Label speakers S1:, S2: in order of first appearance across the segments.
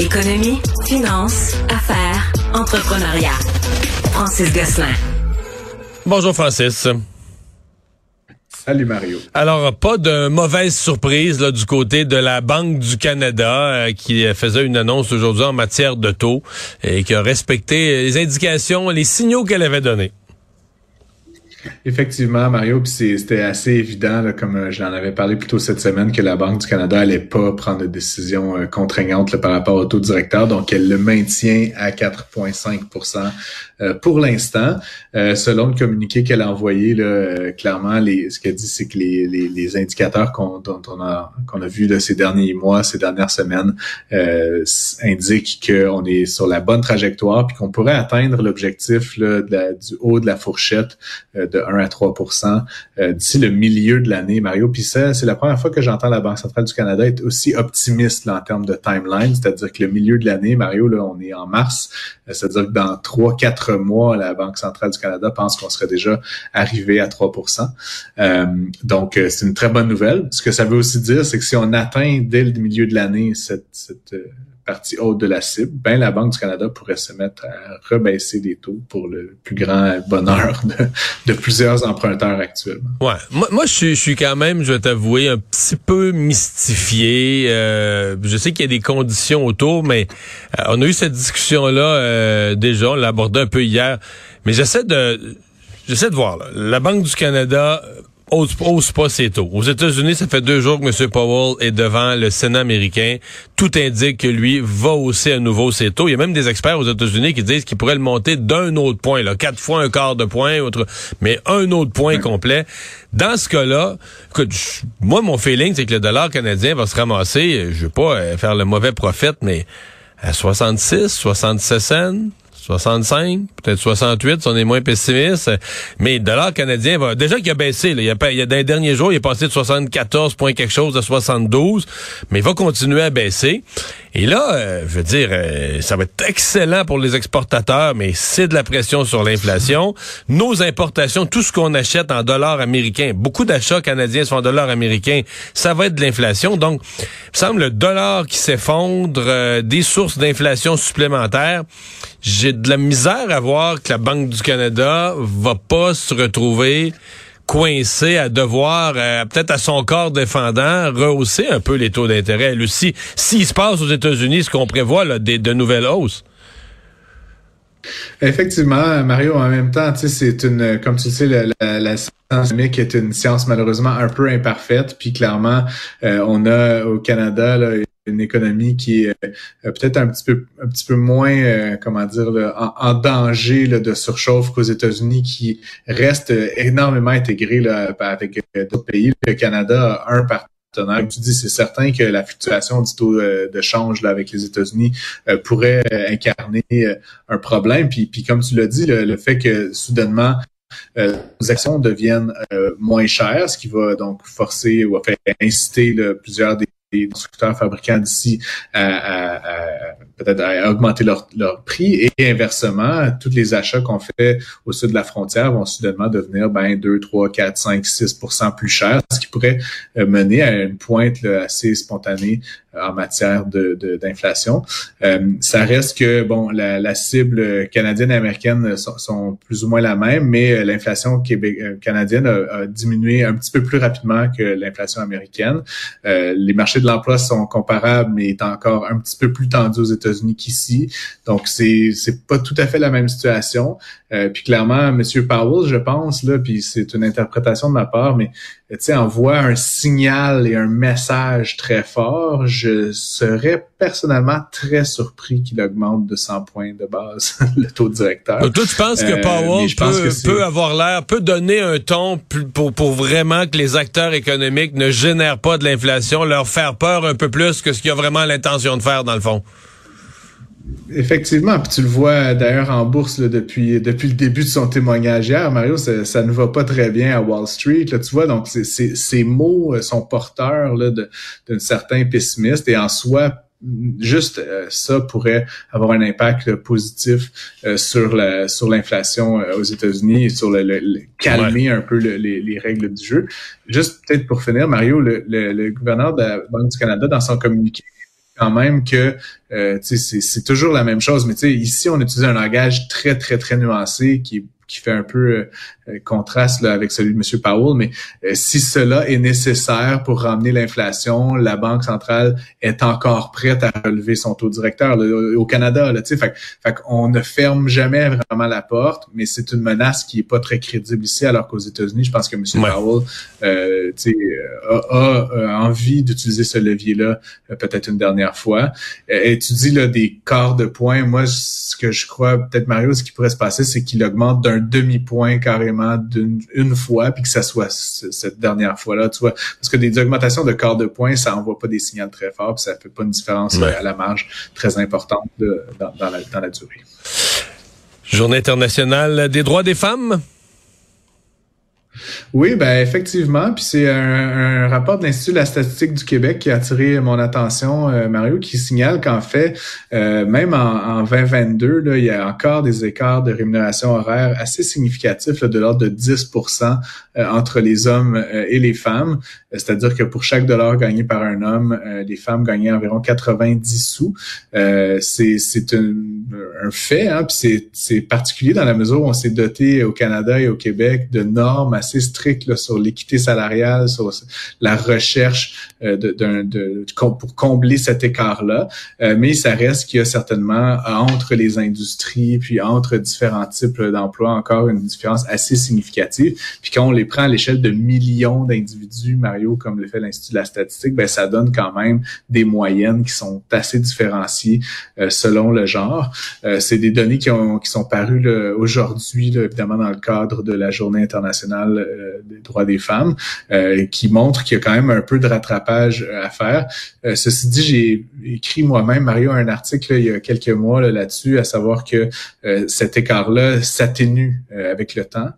S1: Économie, finance, affaires, entrepreneuriat. Francis Gosselin.
S2: Bonjour Francis.
S3: Salut Mario.
S2: Alors, pas de mauvaise surprise là, du côté de la Banque du Canada euh, qui faisait une annonce aujourd'hui en matière de taux et qui a respecté les indications, les signaux qu'elle avait donnés.
S3: Effectivement, Mario, puis c'était assez évident, comme euh, j'en avais parlé plus tôt cette semaine, que la Banque du Canada allait pas prendre de décision euh, contraignante par rapport au taux directeur, donc elle le maintient à 4,5% euh, pour l'instant. selon le communiqué qu'elle a envoyé, là, clairement, les, ce qu'elle dit, c'est que les, les, les indicateurs qu'on on a qu'on a vus de ces derniers mois, ces dernières semaines, indiquent qu'on est sur la bonne trajectoire, puis qu'on pourrait atteindre l'objectif du haut de la fourchette de 1 à 3% euh, d'ici le milieu de l'année, Mario. Puis ça, c'est la première fois que j'entends la Banque centrale du Canada être aussi optimiste en termes de timeline, c'est-à-dire que le milieu de l'année, Mario, là, on est en mars, euh, c'est-à-dire que dans 3-4 mois, la Banque centrale du Canada pense qu'on serait déjà arrivé à 3% euh, Donc, euh, c'est une très bonne nouvelle. Ce que ça veut aussi dire, c'est que si on atteint dès le milieu de l'année cette, cette partie haute de la cible, ben la Banque du Canada pourrait se mettre à rebaisser des taux pour le plus grand bonheur de, plusieurs emprunteurs actuellement.
S2: Ouais, moi, je, suis, je suis quand même, je vais t'avouer, un petit peu mystifié. Euh, je sais qu'il y a des conditions autour, mais euh, on a eu cette discussion-là euh, déjà, on l'a abordé un peu hier, mais j'essaie de j'essaie de voir. Là. La Banque du Canada hausse, hausse pas ses taux. Aux États-Unis, ça fait deux jours que M. Powell est devant le Sénat américain. Tout indique que lui va hausser à nouveau ses taux. Il y a même des experts aux États-Unis qui disent qu'il pourrait le monter d'un autre point, là, quatre fois un quart de point, autre, mais un autre point complet. Dans ce cas-là, écoute, moi, mon feeling, c'est que le dollar canadien va se ramasser, je veux pas euh, faire le mauvais prophète, mais à 66, 67 cents, 65, peut-être 68, si on est moins pessimiste. Mais le dollar canadien va déjà qu'il a baissé. Là, il, y a, il a dans les derniers jours, il est passé de 74 points quelque chose à 72, mais il va continuer à baisser. Et là, euh, je veux dire, euh, ça va être excellent pour les exportateurs, mais c'est de la pression sur l'inflation. Nos importations, tout ce qu'on achète en dollars américains, beaucoup d'achats canadiens sont en dollars américains, ça va être de l'inflation. Donc, il me semble le dollar qui s'effondre, euh, des sources d'inflation supplémentaires. J'ai de la misère à voir que la Banque du Canada va pas se retrouver coincé à devoir, euh, peut-être à son corps défendant, rehausser un peu les taux d'intérêt, elle aussi. S'il se passe aux États-Unis ce qu'on prévoit, là, des, de nouvelles hausses?
S3: Effectivement, Mario, en même temps, c'est une, comme tu sais, la, science chimique est une science malheureusement un peu imparfaite, puis clairement, euh, on a au Canada là, une économie qui est euh, peut-être un petit peu un petit peu moins euh, comment dire en, danger de surchauffe qu'aux États-Unis qui reste énormément intégré là, avec d'autres pays. Le Canada a un partenaire tu dis, c'est certain que la fluctuation du taux de change là, avec les États-Unis pourrait incarner un problème. Puis, puis comme tu l'as dit, le, fait que soudainement euh, les actions deviennent moins chères, ce qui va donc forcer ou faire inciter plusieurs des les constructeurs fabricants d'ici à, peut-être à augmenter leur, leur, prix. Et inversement, tous les achats qu'on fait au sud de la frontière vont soudainement devenir ben 2, 3, 4, 5, 6% plus chers, ce qui pourrait euh, mener à une pointe assez spontanée en matière de, d'inflation. Euh, ça reste que bon, la, la cible canadienne et américaine sont, plus ou moins la même, mais l'inflation euh, canadienne a, diminué un petit peu plus rapidement que l'inflation américaine. Euh, les marchés de l'emploi sont comparables, mais est encore un petit peu plus tendu aux États-Unis qu'ici. Donc c'est c'est pas tout à fait la même situation. Euh, puis clairement, Monsieur Powell, je pense, là, puis c'est une interprétation de ma part, mais tu sais, envoie un signal et un message très fort. Je serais personnellement très surpris qu'il augmente de 100 points de base le taux directeur.
S2: Donc toi, tu penses que Powell peut, peut, avoir l'air, peut donner un ton pour, pour vraiment que les acteurs économiques ne génèrent pas de l'inflation, leur faire peur un peu plus que ce qu'il a vraiment l'intention de faire dans le fond?
S3: Effectivement, puis tu le vois d'ailleurs en bourse depuis depuis le début de son témoignage hier, Mario, ça, ne va pas très bien à Wall Street. Là, tu vois, donc ces mots euh, sont porteurs d'un certain pessimiste et en soi, juste euh, ça pourrait avoir un impact positif euh, sur la sur l'inflation aux États-Unis et sur le, calmer un peu les, règles du jeu. Juste peut-être pour finir, Mario, le, le gouverneur de la Banque du Canada dans son communiqué quand même que euh, c'est toujours la même chose, mais ici, on utilise un langage très, très, très nuancé qui, qui fait un peu euh, contraste là, avec celui de M. Powell, mais euh, si cela est nécessaire pour ramener l'inflation, la Banque centrale est encore prête à relever son taux directeur au Canada. Là, fait, fait on ne ferme jamais vraiment la porte, mais c'est une menace qui est pas très crédible ici, alors qu'aux États-Unis, je pense que M. Powell euh, a, a, envie d'utiliser ce levier-là peut-être une dernière fois. Et tu dis là, des quarts de point. Moi, ce que je crois, peut-être Mario, ce qui pourrait se passer, c'est qu'il augmente d'un demi-point carrément d'une une fois, puis que ça soit cette dernière fois-là, tu vois. Parce que des augmentations de quart de point, ça envoie pas des signaux très forts, puis ça fait pas une différence à la marge très importante dans, la, dans la durée.
S2: Journée internationale des droits des femmes?
S3: Oui, ben effectivement. Puis c'est un, rapport de l'Institut de la statistique du Québec qui a attiré mon attention, euh, Mario, qui signale qu'en fait, euh, même en, 2022, là, il y a encore des écarts de rémunération horaire assez significatifs de l'ordre de 10% euh, entre les hommes et les femmes. C'est-à-dire que pour chaque dollar gagné par un homme, les femmes gagnaient environ 90 sous. c'est un, un, fait, hein, puis c'est particulier dans la mesure où on s'est doté au Canada et au Québec de normes assez assez strict sur l'équité salariale, sur la recherche euh, de, pour combler cet écart-là. Euh, mais ça reste qu'il y a certainement entre les industries, puis entre différents types d'emplois, encore une différence assez significative. Puis quand on les prend à l'échelle de millions d'individus, Mario, comme le fait l'Institut de la statistique, ben ça donne quand même des moyennes qui sont assez différenciées euh, selon le genre. C'est des données qui, ont, qui sont parues aujourd'hui, évidemment dans le cadre de la Journée internationale euh, des droits des femmes, euh, qui montre qu'il y a quand même un peu de rattrapage euh, à faire. ceci dit, j'ai écrit moi-même, Mario, un article il y a quelques mois là-dessus, à savoir que cet écart-là s'atténue avec le temps.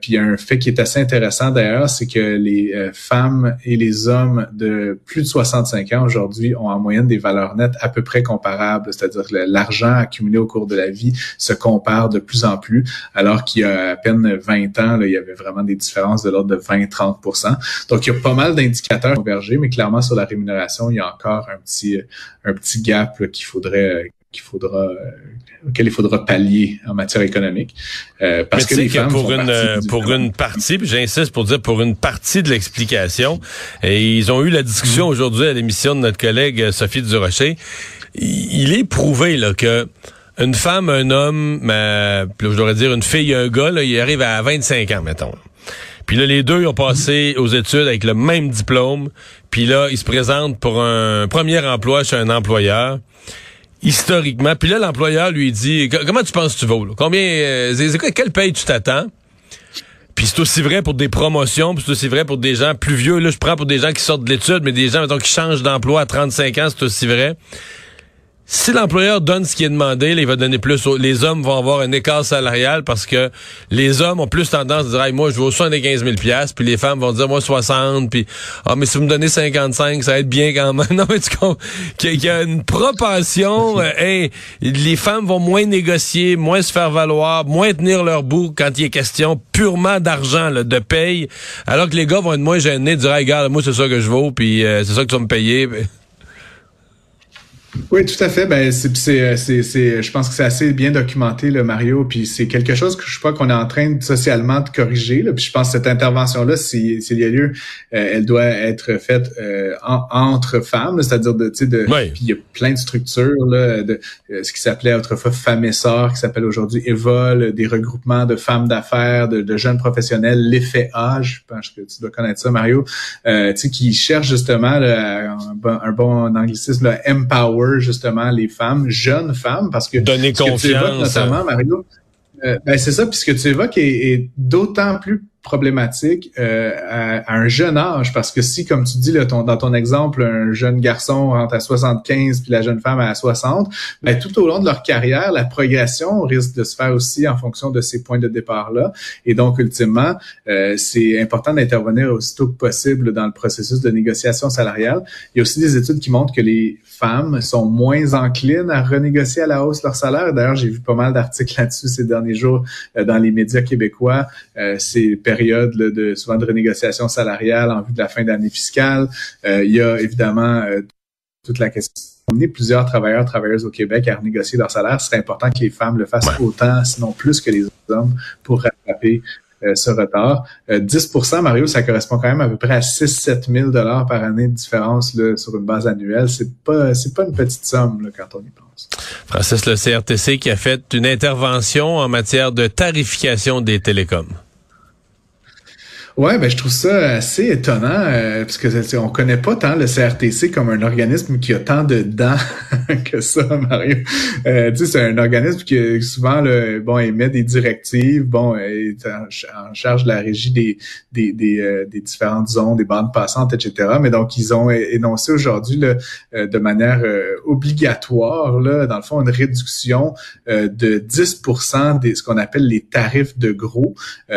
S3: puis il y a un fait qui est assez intéressant d'ailleurs, c'est que les femmes et les hommes de plus de 65 ans aujourd'hui ont en moyenne des valeurs nettes à peu près comparables, c'est-à-dire l'argent accumulé au cours de la vie se compare de plus en plus, alors qu'il y a à peine 20 ans, là, il y avait vraiment des différence de l'ordre de 20-30 Donc, il y a pas mal d'indicateurs convergés, mais clairement, sur la rémunération, il y a encore un petit, un petit gap qu'il faudrait qu'il faudra auquel il faudra pallier en matière économique
S2: euh, parce que les femmes pour une pour une partie j'insiste pour dire pour une partie de l'explication et ils ont eu la discussion mm-hmm. aujourd'hui à l'émission de notre collègue Sophie Durocher il est prouvé là que une femme, un homme, je devrais dire une fille, un gars, là, il arrive à 25 ans, mettons. Puis là, les deux ont passé aux études avec le même diplôme. Puis là, ils se présentent pour un premier emploi chez un employeur. Historiquement. Puis là, l'employeur lui dit Comment tu penses que tu vaux? Combien euh, quelle paye tu t'attends? Puis c'est aussi vrai pour des promotions, puis c'est aussi vrai pour des gens plus vieux. Là, je prends pour des gens qui sortent de l'étude, mais des gens, mettons, qui changent d'emploi à 35 ans, c'est aussi vrai si l'employeur donne ce qui est demandé, il va donner plus. les hommes vont avoir un écart salarial parce que les hommes ont plus tendance à dire moi je veux 75 000 pièces puis les femmes vont dire moi 60 puis ah mais si vous me donnez 55 ça va être bien quand même. non mais tu comprends qu'il y a une propension. euh, les femmes vont moins négocier, moins se faire valoir, moins tenir leur bout quand il est question purement d'argent de paye, alors que les gars vont être moins gênés, dire regarde moi c'est ça que je vaux puis euh, c'est ça que tu vas me payer.
S3: Oui, tout à fait. Ben, c'est, c'est, c'est, je pense que c'est assez bien documenté, le Mario. Puis c'est quelque chose que je crois qu'on est en train socialement de corriger. Là. Puis je pense que cette intervention-là, s'il y a lieu, euh, elle doit être faite euh, entre femmes, c'est-à-dire de, tu sais, de. Puis il y a plein de structures là, de euh, ce qui s'appelait autrefois Femmes et Sœurs, qui s'appelle aujourd'hui Evol, des regroupements de femmes d'affaires, de, de, jeunes professionnels, l'effet âge. Je pense que tu dois connaître ça, Mario. tu sais, qui cherchent justement un, bon, un bon anglicisme, là, empower justement les femmes, jeunes femmes, parce que
S2: donner confiance,
S3: notamment Mario, euh, ben c'est ça, puisque tu évoques est, est d'autant plus problématique euh, à, un jeune âge parce que si, comme tu dis là, ton, dans ton exemple, un jeune garçon rentre à 75 puis la jeune femme à 60, ben, tout au long de leur carrière, la progression risque de se faire aussi en fonction de ces points de départ-là. Et donc, ultimement, euh, c'est important d'intervenir aussitôt que possible dans le processus de négociation salariale. Il y a aussi des études qui montrent que les femmes sont moins enclines à renégocier à la hausse leur salaire. D'ailleurs, j'ai vu pas mal d'articles là-dessus ces derniers jours euh, dans les médias québécois. c'est période de souvent de renégociation salariale en vue de la fin d'année fiscale. Euh, il y a évidemment euh, toute la question amener plusieurs travailleurs, travailleuses au Québec à renégocier leur salaire. C'est important que les femmes le fassent autant, sinon plus que les hommes, pour rattraper euh, ce retard. 10 Mario, ça correspond quand même à peu près à 6-7 000 dollars par année de différence là, sur une base annuelle. C'est pas c'est pas une petite somme là, quand on y pense.
S2: Francis, le CRTC qui a fait une intervention en matière de tarification des télécoms.
S3: Ouais, ben je trouve ça assez étonnant euh, parce que on connaît pas tant le CRTC comme un organisme qui a tant de dents que ça, Mario. Euh, tu sais, c'est un organisme qui souvent le bon émet des directives, bon est en, charge de la régie des des, des, euh, des, différentes zones, des bandes passantes, etc. Mais donc ils ont énoncé aujourd'hui euh, de manière obligatoire là, dans le fond, une réduction de 10% des ce qu'on appelle les tarifs de gros.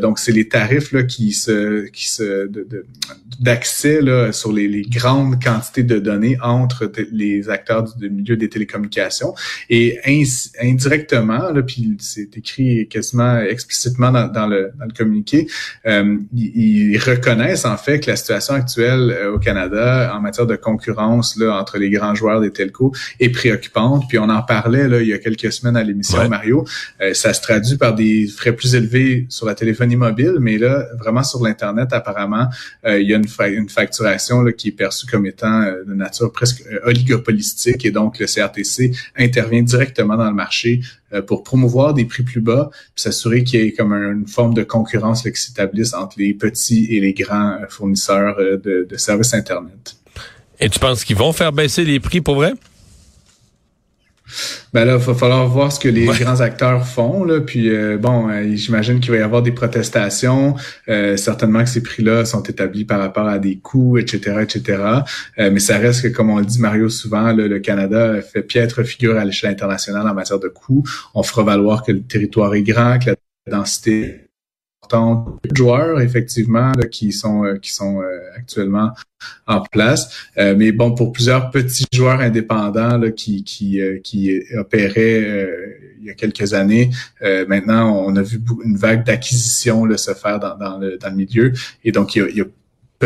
S3: donc c'est les tarifs là qui se qui se d'accès là sur les, les, grandes quantités de données entre les acteurs du, milieu des télécommunications. Et indirectement là puis c'est écrit quasiment explicitement dans, dans, le, dans le communiqué euh, ils, reconnaissent en fait que la situation actuelle euh, au Canada en matière de concurrence là entre les grands joueurs des telcos est préoccupante. Puis on en parlait là il y a quelques semaines à l'émission Mario. Euh, ça se traduit par des frais plus élevés sur la téléphonie mobile mais là vraiment sur Internet, apparemment, euh, il y a une, facturation qui est perçue comme étant euh, de nature presque euh, oligopolistique et donc le CRTC intervient directement dans le marché pour promouvoir des prix plus bas, puis s'assurer qu'il y ait comme une forme de concurrence qui s'établisse entre les petits et les grands fournisseurs de services Internet.
S2: Et tu penses qu'ils vont faire baisser les prix pour vrai?
S3: Ben là, il va falloir voir ce que les grands acteurs font. Là. Puis euh, bon, euh, j'imagine qu'il va y avoir des protestations. Euh, certainement que ces prix-là sont établis par rapport à des coûts, etc., etc. mais ça reste que, comme on le dit Mario souvent, le Canada fait piètre figure à l'échelle internationale en matière de coûts. On fera valoir que le territoire est grand, que la densité de joueurs effectivement qui sont qui sont actuellement en place. Euh, mais bon, pour plusieurs petits joueurs indépendants là, qui, qui, euh, qui opéraient euh, il y a quelques années, maintenant, on a vu une vague d'acquisition se faire dans, dans, le, dans le milieu. Et donc, il y a, il y a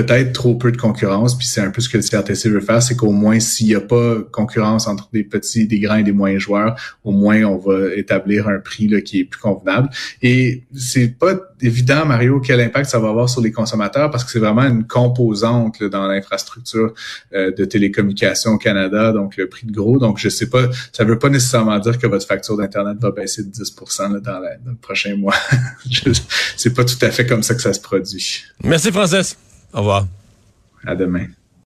S3: peut-être trop peu de concurrence, puis c'est un peu ce que le CRTC veut faire, c'est qu'au moins s'il n'y a pas concurrence entre des petits, des grands et des moyens joueurs, au moins on va établir un prix là, qui est plus convenable. Et c'est pas évident, Mario, quel impact ça va avoir sur les consommateurs, parce que c'est vraiment une composante dans l'infrastructure euh, de télécommunications au Canada, donc le prix de gros. Donc je sais pas, ça veut pas nécessairement dire que votre facture d'internet va baisser de 10 là, dans, dans le prochain mois. c'est pas tout à fait comme ça que ça se produit.
S2: Merci Francis. Au revoir.
S3: À demain.